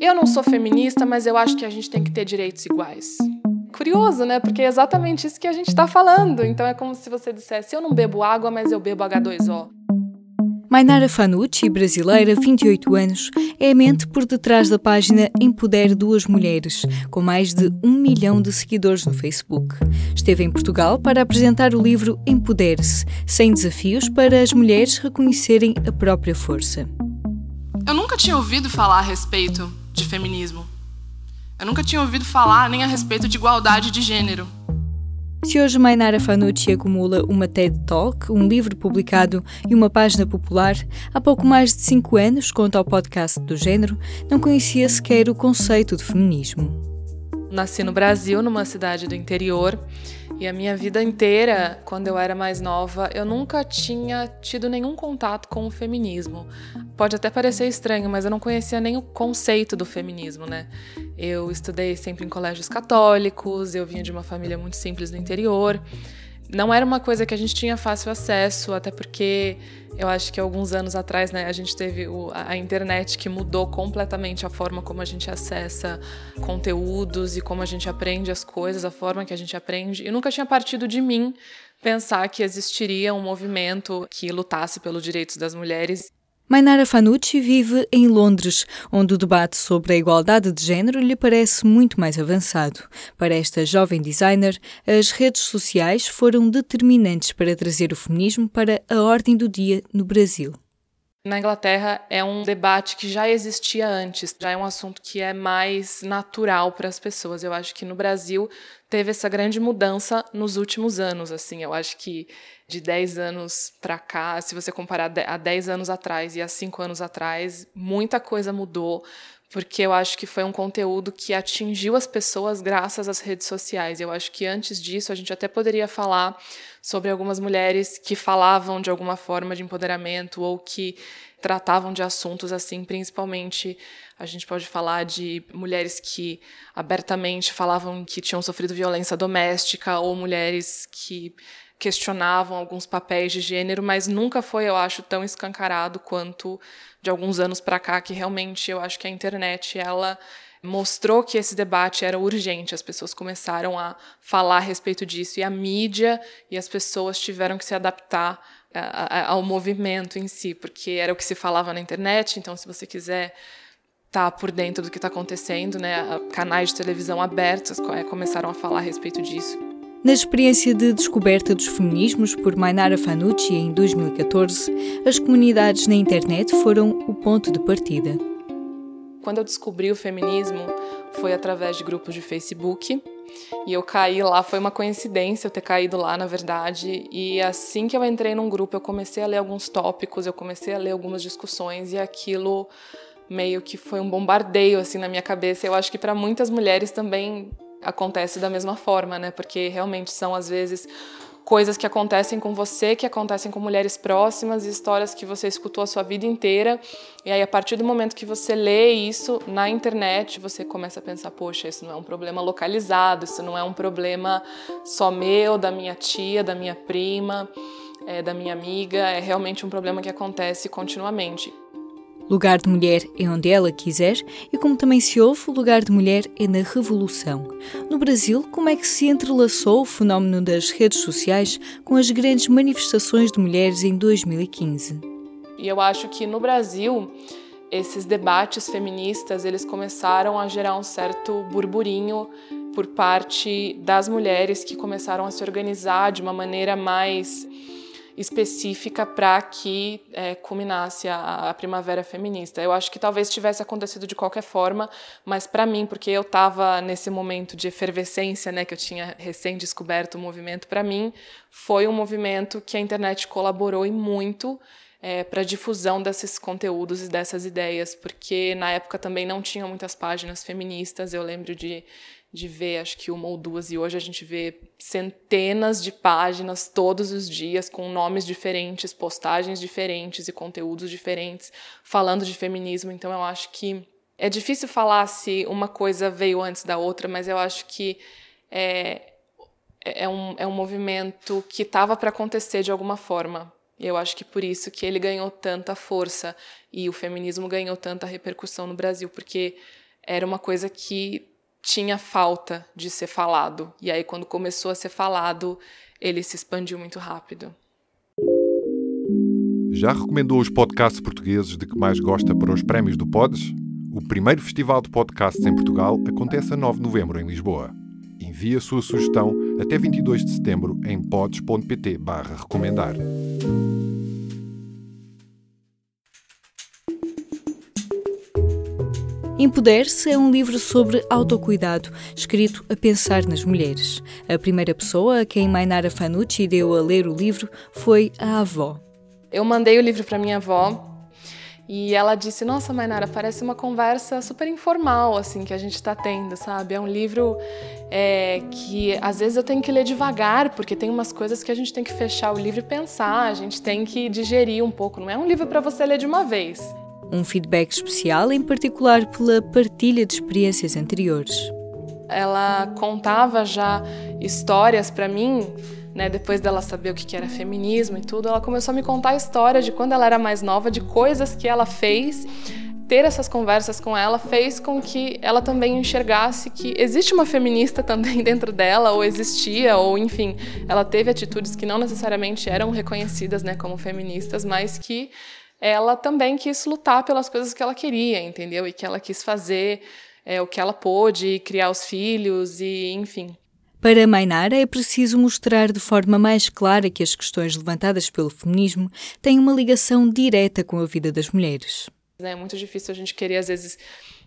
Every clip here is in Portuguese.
Eu não sou feminista, mas eu acho que a gente tem que ter direitos iguais. Curioso, né? Porque é exatamente isso que a gente está falando. Então é como se você dissesse: eu não bebo água, mas eu bebo H2O. Mainara Fanucci, brasileira, 28 anos, é a mente por detrás da página Empodere Duas Mulheres, com mais de um milhão de seguidores no Facebook. Esteve em Portugal para apresentar o livro Empodere-se, sem desafios para as mulheres reconhecerem a própria força. Eu nunca tinha ouvido falar a respeito de feminismo. Eu nunca tinha ouvido falar nem a respeito de igualdade de gênero. Se hoje Mainara Fanucci acumula uma TED Talk, um livro publicado e uma página popular, há pouco mais de cinco anos, conta ao podcast do género, não conhecia sequer o conceito de feminismo. Nasci no Brasil, numa cidade do interior, e a minha vida inteira, quando eu era mais nova, eu nunca tinha tido nenhum contato com o feminismo. Pode até parecer estranho, mas eu não conhecia nem o conceito do feminismo, né? Eu estudei sempre em colégios católicos, eu vinha de uma família muito simples do interior não era uma coisa que a gente tinha fácil acesso, até porque eu acho que alguns anos atrás, né, a gente teve o, a internet que mudou completamente a forma como a gente acessa conteúdos e como a gente aprende as coisas, a forma que a gente aprende. E nunca tinha partido de mim pensar que existiria um movimento que lutasse pelos direitos das mulheres Mainara Fanucci vive em Londres, onde o debate sobre a igualdade de género lhe parece muito mais avançado. Para esta jovem designer, as redes sociais foram determinantes para trazer o feminismo para a ordem do dia no Brasil. Na Inglaterra é um debate que já existia antes, já é um assunto que é mais natural para as pessoas. Eu acho que no Brasil teve essa grande mudança nos últimos anos, assim. Eu acho que de 10 anos para cá, se você comparar a 10 anos atrás e a 5 anos atrás, muita coisa mudou, porque eu acho que foi um conteúdo que atingiu as pessoas graças às redes sociais. Eu acho que antes disso a gente até poderia falar sobre algumas mulheres que falavam de alguma forma de empoderamento ou que tratavam de assuntos assim, principalmente a gente pode falar de mulheres que abertamente falavam que tinham sofrido violência doméstica ou mulheres que questionavam alguns papéis de gênero, mas nunca foi, eu acho, tão escancarado quanto de alguns anos para cá, que realmente eu acho que a internet ela mostrou que esse debate era urgente. As pessoas começaram a falar a respeito disso e a mídia e as pessoas tiveram que se adaptar ao movimento em si, porque era o que se falava na internet. Então, se você quiser estar tá por dentro do que está acontecendo, né, canais de televisão abertos é, começaram a falar a respeito disso. Na experiência de descoberta dos feminismos por Mainara Fanucci em 2014, as comunidades na internet foram o ponto de partida. Quando eu descobri o feminismo, foi através de grupos de Facebook. E eu caí lá, foi uma coincidência eu ter caído lá, na verdade. E assim que eu entrei num grupo, eu comecei a ler alguns tópicos, eu comecei a ler algumas discussões e aquilo meio que foi um bombardeio assim na minha cabeça. Eu acho que para muitas mulheres também acontece da mesma forma, né? Porque realmente são às vezes coisas que acontecem com você, que acontecem com mulheres próximas, histórias que você escutou a sua vida inteira. E aí a partir do momento que você lê isso na internet, você começa a pensar, poxa, isso não é um problema localizado, isso não é um problema só meu, da minha tia, da minha prima, é, da minha amiga, é realmente um problema que acontece continuamente. Lugar de mulher é onde ela quiser e, como também se ouve, o lugar de mulher é na revolução. No Brasil, como é que se entrelaçou o fenómeno das redes sociais com as grandes manifestações de mulheres em 2015? E eu acho que no Brasil esses debates feministas eles começaram a gerar um certo burburinho por parte das mulheres que começaram a se organizar de uma maneira mais específica para que é, culminasse a, a, primavera feminista. Eu acho que talvez tivesse acontecido de qualquer forma, mas para mim, porque eu estava nesse momento de efervescência, né, que eu tinha recém descoberto o movimento, para mim foi um movimento que a internet colaborou e muito é, para a difusão desses conteúdos e dessas ideias, porque na época também não tinha muitas páginas feministas. Eu lembro de de ver, acho que uma ou duas, e hoje a gente vê centenas de páginas todos os dias com nomes diferentes, postagens diferentes e conteúdos diferentes falando de feminismo. Então eu acho que é difícil falar se uma coisa veio antes da outra, mas eu acho que é, é, um, é um movimento que estava para acontecer de alguma forma. E eu acho que por isso que ele ganhou tanta força e o feminismo ganhou tanta repercussão no Brasil, porque era uma coisa que tinha falta de ser falado. E aí, quando começou a ser falado, ele se expandiu muito rápido. Já recomendou os podcasts portugueses de que mais gosta para os prémios do Pods? O primeiro festival de podcasts em Portugal acontece a 9 de novembro em Lisboa. Envie a sua sugestão até 22 de setembro em pods.pt Empoder-se é um livro sobre autocuidado, escrito a pensar nas mulheres. A primeira pessoa a quem Mainara Fanucci deu a ler o livro foi a avó. Eu mandei o livro para minha avó e ela disse: Nossa, Mainara, parece uma conversa super informal, assim, que a gente está tendo, sabe? É um livro é, que às vezes eu tenho que ler devagar, porque tem umas coisas que a gente tem que fechar o livro e pensar, a gente tem que digerir um pouco. Não é um livro para você ler de uma vez um feedback especial, em particular pela partilha de experiências anteriores. Ela contava já histórias para mim, né, depois dela saber o que era feminismo e tudo, ela começou a me contar histórias de quando ela era mais nova, de coisas que ela fez. Ter essas conversas com ela fez com que ela também enxergasse que existe uma feminista também dentro dela, ou existia, ou enfim, ela teve atitudes que não necessariamente eram reconhecidas né, como feministas, mas que ela também quis lutar pelas coisas que ela queria, entendeu? E que ela quis fazer é, o que ela pôde, criar os filhos e, enfim. Para Mainara, é preciso mostrar de forma mais clara que as questões levantadas pelo feminismo têm uma ligação direta com a vida das mulheres. É muito difícil a gente querer, às vezes,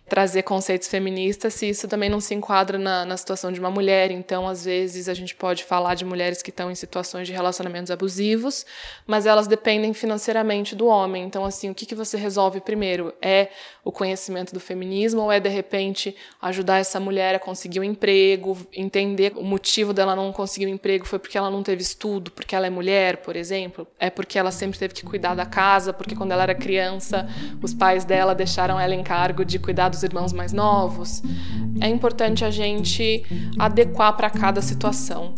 trazer conceitos feministas se isso também não se enquadra na, na situação de uma mulher. Então, às vezes, a gente pode falar de mulheres que estão em situações de relacionamentos abusivos, mas elas dependem financeiramente do homem. Então, assim, o que, que você resolve primeiro? É o conhecimento do feminismo ou é, de repente, ajudar essa mulher a conseguir um emprego, entender o motivo dela não conseguir um emprego foi porque ela não teve estudo, porque ela é mulher, por exemplo? É porque ela sempre teve que cuidar da casa, porque quando ela era criança, os pais dela deixaram ela em cargo de cuidar dos irmãos mais novos. É importante a gente adequar para cada situação.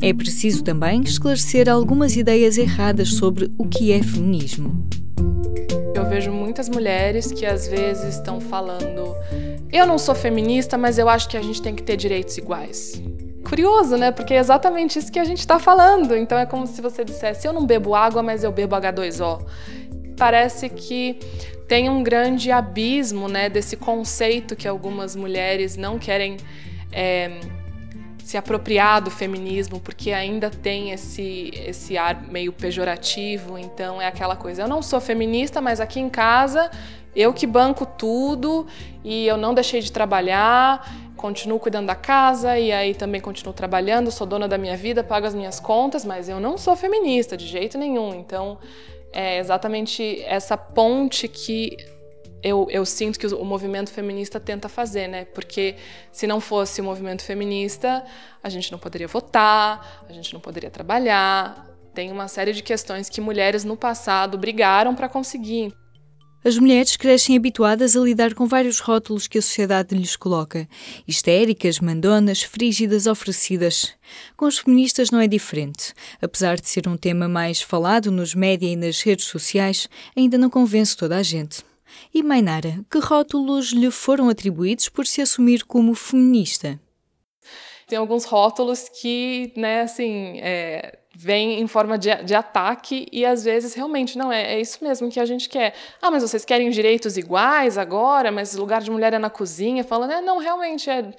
É preciso também esclarecer algumas ideias erradas sobre o que é feminismo. Eu vejo muitas mulheres que às vezes estão falando: eu não sou feminista, mas eu acho que a gente tem que ter direitos iguais. Curioso, né? Porque é exatamente isso que a gente está falando. Então é como se você dissesse: eu não bebo água, mas eu bebo H2O. Parece que tem um grande abismo né, desse conceito que algumas mulheres não querem é, se apropriar do feminismo, porque ainda tem esse, esse ar meio pejorativo. Então é aquela coisa: eu não sou feminista, mas aqui em casa eu que banco tudo e eu não deixei de trabalhar, continuo cuidando da casa e aí também continuo trabalhando, sou dona da minha vida, pago as minhas contas, mas eu não sou feminista de jeito nenhum. Então é exatamente essa ponte que eu, eu, sinto que o movimento feminista tenta fazer, né? Porque se não fosse o movimento feminista, a gente não poderia votar, a gente não poderia trabalhar. Tem uma série de questões que mulheres no passado brigaram para conseguir. As mulheres crescem habituadas a lidar com vários rótulos que a sociedade lhes coloca: histéricas, mandonas, frígidas, oferecidas. Com as feministas não é diferente. Apesar de ser um tema mais falado nos média e nas redes sociais, ainda não convence toda a gente. E Mainara, que rótulos lhe foram atribuídos por se assumir como feminista? Tem alguns rótulos que, né, assim, é, vem em forma de, de, ataque e às vezes realmente não é, é isso mesmo que a gente quer. Ah, mas vocês querem direitos iguais agora, mas lugar de mulher é na cozinha, falando, é, não, realmente é,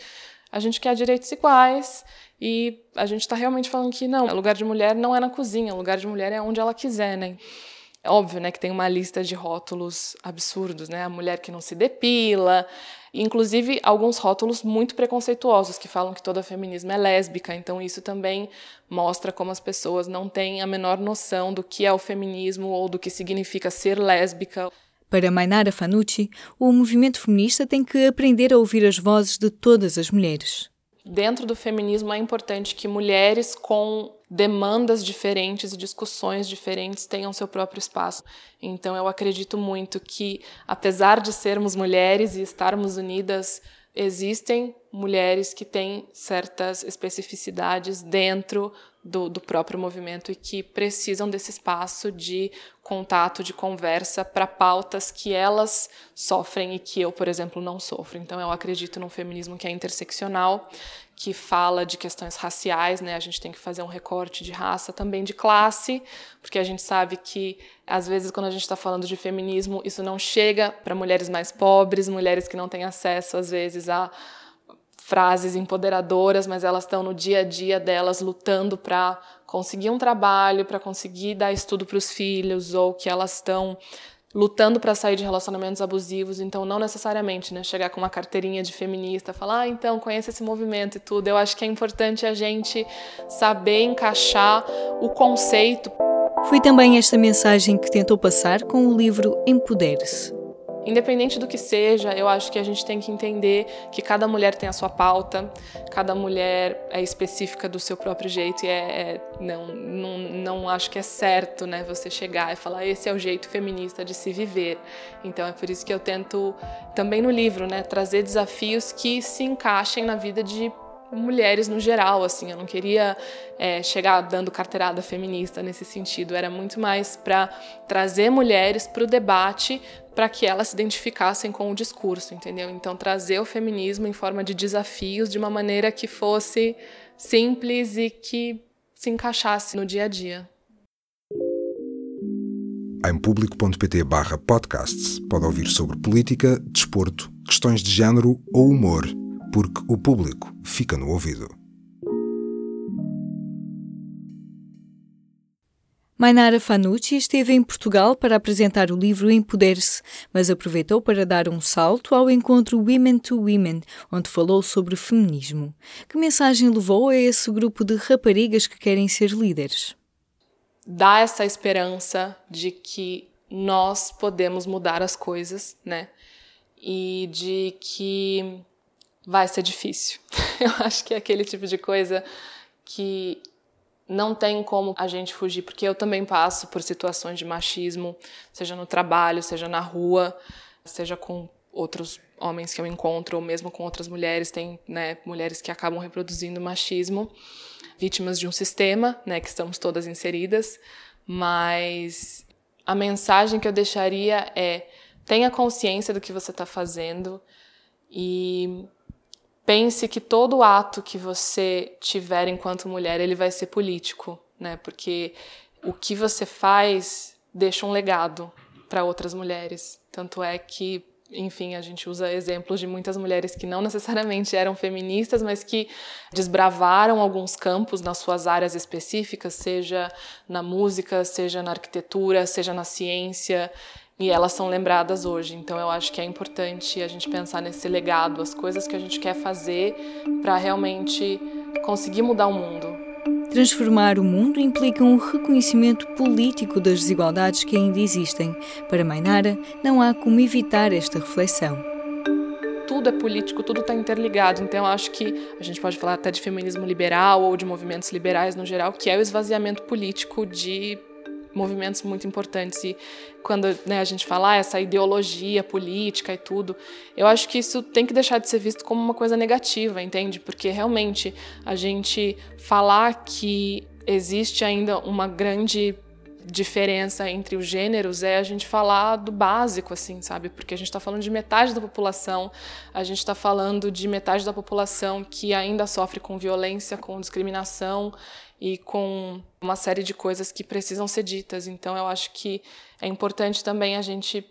a gente quer direitos iguais e a gente está realmente falando que não, o lugar de mulher não é na cozinha, o lugar de mulher é onde ela quiser, né? É óbvio, né, que tem uma lista de rótulos absurdos, né? A mulher que não se depila, inclusive alguns rótulos muito preconceituosos que falam que toda feminismo é lésbica. Então isso também mostra como as pessoas não têm a menor noção do que é o feminismo ou do que significa ser lésbica. Para Mainara Fanucci, o movimento feminista tem que aprender a ouvir as vozes de todas as mulheres. Dentro do feminismo é importante que mulheres com demandas diferentes e discussões diferentes tenham seu próprio espaço. Então eu acredito muito que apesar de sermos mulheres e estarmos unidas, existem mulheres que têm certas especificidades dentro do, do próprio movimento e que precisam desse espaço de contato, de conversa para pautas que elas sofrem e que eu, por exemplo, não sofro. Então, eu acredito num feminismo que é interseccional, que fala de questões raciais, né? A gente tem que fazer um recorte de raça, também de classe, porque a gente sabe que às vezes quando a gente está falando de feminismo, isso não chega para mulheres mais pobres, mulheres que não têm acesso às vezes a frases empoderadoras, mas elas estão no dia a dia delas lutando para conseguir um trabalho, para conseguir dar estudo para os filhos, ou que elas estão lutando para sair de relacionamentos abusivos, então não necessariamente, né, chegar com uma carteirinha de feminista, falar, ah, então conhece esse movimento e tudo. Eu acho que é importante a gente saber encaixar o conceito. Foi também esta mensagem que tentou passar com o livro Empodere-se. Independente do que seja, eu acho que a gente tem que entender que cada mulher tem a sua pauta, cada mulher é específica do seu próprio jeito e é, é não, não, não acho que é certo, né, você chegar e falar esse é o jeito feminista de se viver. Então é por isso que eu tento também no livro, né, trazer desafios que se encaixem na vida de mulheres no geral, assim, eu não queria é, chegar dando carteirada feminista nesse sentido, era muito mais para trazer mulheres para o debate para que elas se identificassem com o discurso, entendeu? Então trazer o feminismo em forma de desafios de uma maneira que fosse simples e que se encaixasse no dia a dia. Em público.pt barra podcasts pode ouvir sobre política, desporto, questões de género ou humor porque o público fica no ouvido. Mainara Fanucci esteve em Portugal para apresentar o livro Empodere-se, mas aproveitou para dar um salto ao encontro Women to Women, onde falou sobre feminismo. Que mensagem levou a esse grupo de raparigas que querem ser líderes? Dá essa esperança de que nós podemos mudar as coisas, né? E de que vai ser difícil. Eu acho que é aquele tipo de coisa que não tem como a gente fugir, porque eu também passo por situações de machismo, seja no trabalho, seja na rua, seja com outros homens que eu encontro, ou mesmo com outras mulheres, tem né, mulheres que acabam reproduzindo machismo, vítimas de um sistema, né, que estamos todas inseridas, mas a mensagem que eu deixaria é tenha consciência do que você está fazendo e pense que todo ato que você tiver enquanto mulher, ele vai ser político, né? Porque o que você faz deixa um legado para outras mulheres. Tanto é que, enfim, a gente usa exemplos de muitas mulheres que não necessariamente eram feministas, mas que desbravaram alguns campos nas suas áreas específicas, seja na música, seja na arquitetura, seja na ciência e elas são lembradas hoje. Então eu acho que é importante a gente pensar nesse legado, as coisas que a gente quer fazer para realmente conseguir mudar o mundo. Transformar o mundo implica um reconhecimento político das desigualdades que ainda existem. Para Mainara, não há como evitar esta reflexão. Tudo é político, tudo está interligado. Então, eu acho que a gente pode falar até de feminismo liberal ou de movimentos liberais no geral, que é o esvaziamento político de movimentos muito importantes. E quando né, a gente fala ah, essa ideologia política e tudo, eu acho que isso tem que deixar de ser visto como uma coisa negativa, entende? Porque realmente a gente falar que existe ainda uma grande diferença entre os gêneros é a gente falar do básico, assim, sabe? Porque a gente está falando de metade da população, a gente está falando de metade da população que ainda sofre com violência, com discriminação e com uma série de coisas que precisam ser ditas. Então, eu acho que é importante também a gente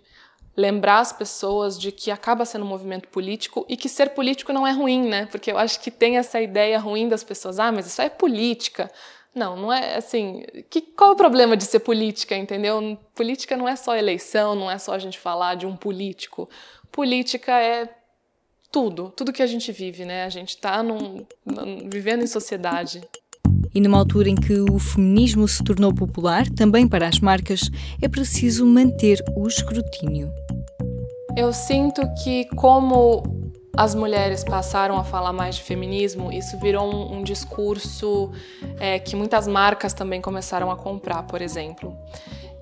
lembrar as pessoas de que acaba sendo um movimento político e que ser político não é ruim, né? Porque eu acho que tem essa ideia ruim das pessoas, ah, mas isso é política. Não, não é assim. Que, qual o problema de ser política, entendeu? Política não é só eleição, não é só a gente falar de um político. Política é tudo, tudo que a gente vive, né? A gente está vivendo em sociedade. E numa altura em que o feminismo se tornou popular, também para as marcas, é preciso manter o escrutínio. Eu sinto que, como as mulheres passaram a falar mais de feminismo, isso virou um, um discurso é, que muitas marcas também começaram a comprar, por exemplo.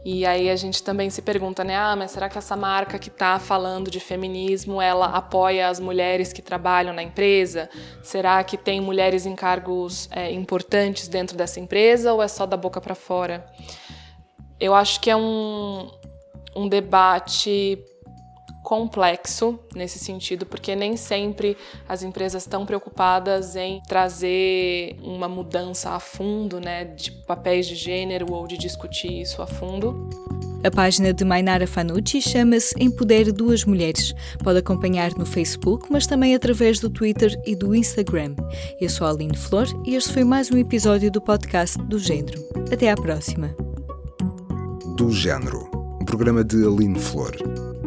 E aí a gente também se pergunta, né? Ah, mas será que essa marca que está falando de feminismo, ela apoia as mulheres que trabalham na empresa? Será que tem mulheres em cargos é, importantes dentro dessa empresa ou é só da boca para fora? Eu acho que é um, um debate complexo nesse sentido, porque nem sempre as empresas estão preocupadas em trazer uma mudança a fundo, né, de papéis de gênero ou de discutir isso a fundo. A página de Mainara Fanucci chama-se Empodere Duas Mulheres. Pode acompanhar no Facebook, mas também através do Twitter e do Instagram. Eu sou a Aline Flor e este foi mais um episódio do podcast do Gênero. Até à próxima. Do Gênero, um programa de Aline Flor.